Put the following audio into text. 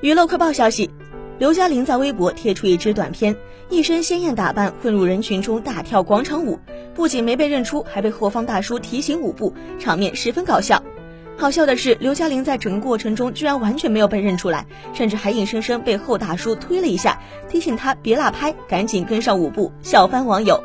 娱乐快报消息，刘嘉玲在微博贴出一支短片，一身鲜艳打扮混入人群中大跳广场舞，不仅没被认出，还被后方大叔提醒舞步，场面十分搞笑。好笑的是，刘嘉玲在整个过程中居然完全没有被认出来，甚至还硬生生被后大叔推了一下，提醒她别落拍，赶紧跟上舞步，笑翻网友。